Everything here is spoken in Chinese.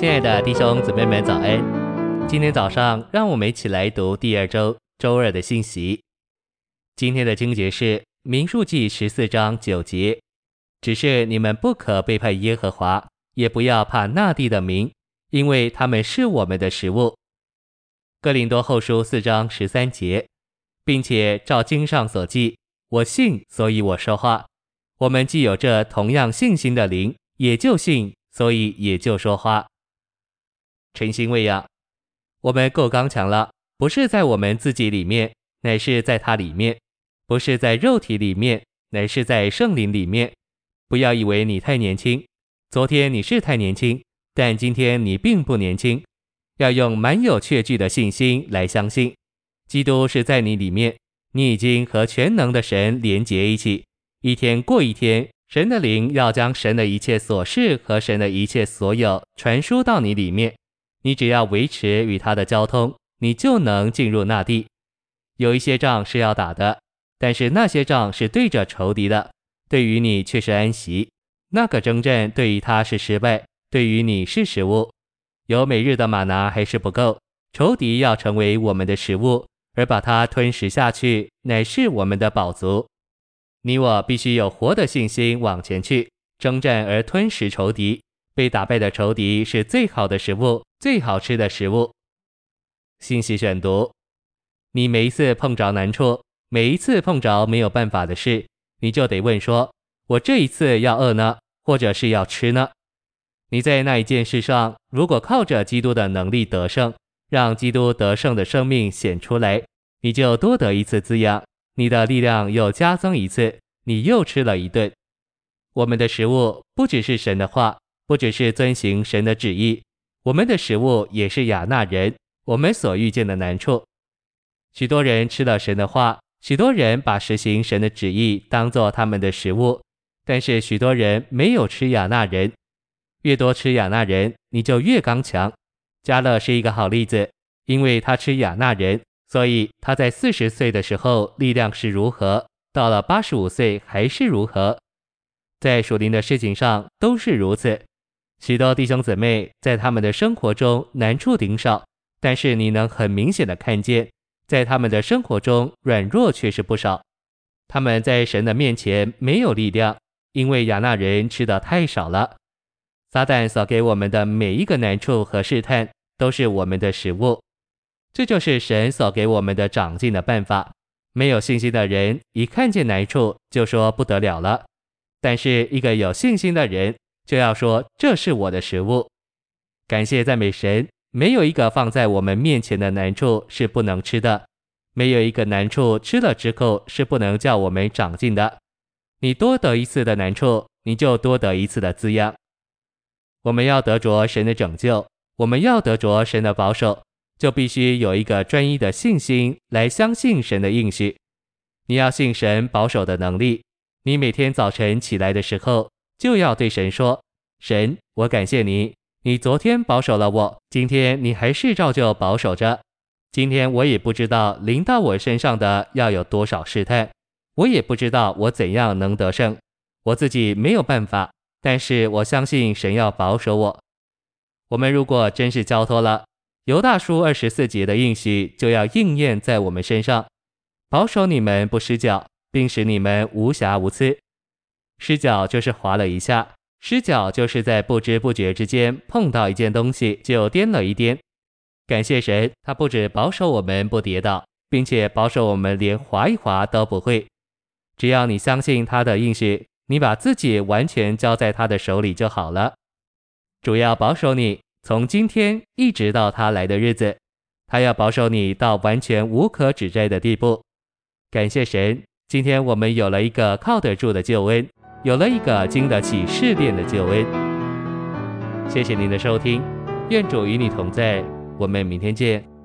亲爱的弟兄姊妹们，早安！今天早上，让我们一起来读第二周周二的信息。今天的经节是《民数记》十四章九节：“只是你们不可背叛耶和华，也不要怕那地的民，因为他们是我们的食物。”《哥林多后书》四章十三节，并且照经上所记，我信，所以我说话。我们既有这同样信心的灵，也就信，所以也就说话。诚心喂养，我们够刚强了，不是在我们自己里面，乃是在他里面；不是在肉体里面，乃是在圣灵里面。不要以为你太年轻，昨天你是太年轻，但今天你并不年轻。要用满有确据的信心来相信，基督是在你里面，你已经和全能的神连结一起。一天过一天，神的灵要将神的一切琐事和神的一切所有传输到你里面。你只要维持与他的交通，你就能进入那地。有一些仗是要打的，但是那些仗是对着仇敌的，对于你却是安息。那个征战对于他是失败，对于你是食物。有每日的马拿还是不够，仇敌要成为我们的食物，而把它吞噬下去，乃是我们的宝足。你我必须有活的信心往前去征战，而吞食仇敌。被打败的仇敌是最好的食物，最好吃的食物。信息选读：你每一次碰着难处，每一次碰着没有办法的事，你就得问说：我这一次要饿呢，或者是要吃呢？你在那一件事上，如果靠着基督的能力得胜，让基督得胜的生命显出来，你就多得一次滋养，你的力量又加增一次，你又吃了一顿。我们的食物不只是神的话。不只是遵行神的旨意，我们的食物也是亚纳人。我们所遇见的难处，许多人吃了神的话，许多人把实行神的旨意当做他们的食物，但是许多人没有吃亚纳人。越多吃亚纳人，你就越刚强。加勒是一个好例子，因为他吃亚纳人，所以他在四十岁的时候力量是如何，到了八十五岁还是如何，在属灵的事情上都是如此。许多弟兄姊妹在他们的生活中难处顶少，但是你能很明显的看见，在他们的生活中软弱却是不少。他们在神的面前没有力量，因为亚纳人吃的太少了。撒旦所给我们的每一个难处和试探，都是我们的食物。这就是神所给我们的长进的办法。没有信心的人一看见难处就说不得了了，但是一个有信心的人。就要说这是我的食物，感谢赞美神。没有一个放在我们面前的难处是不能吃的，没有一个难处吃了之后是不能叫我们长进的。你多得一次的难处，你就多得一次的滋养。我们要得着神的拯救，我们要得着神的保守，就必须有一个专一的信心来相信神的应许。你要信神保守的能力，你每天早晨起来的时候。就要对神说：“神，我感谢你，你昨天保守了我，今天你还是照旧保守着。今天我也不知道临到我身上的要有多少试探，我也不知道我怎样能得胜，我自己没有办法。但是我相信神要保守我。我们如果真是交托了，犹大书二十四节的应许就要应验在我们身上，保守你们不失脚，并使你们无瑕无疵。”失脚就是滑了一下，失脚就是在不知不觉之间碰到一件东西就颠了一颠。感谢神，他不止保守我们不跌倒，并且保守我们连滑一滑都不会。只要你相信他的应许，你把自己完全交在他的手里就好了。主要保守你，从今天一直到他来的日子，他要保守你到完全无可指摘的地步。感谢神，今天我们有了一个靠得住的救恩。有了一个经得起试炼的救恩。谢谢您的收听，愿主与你同在，我们明天见。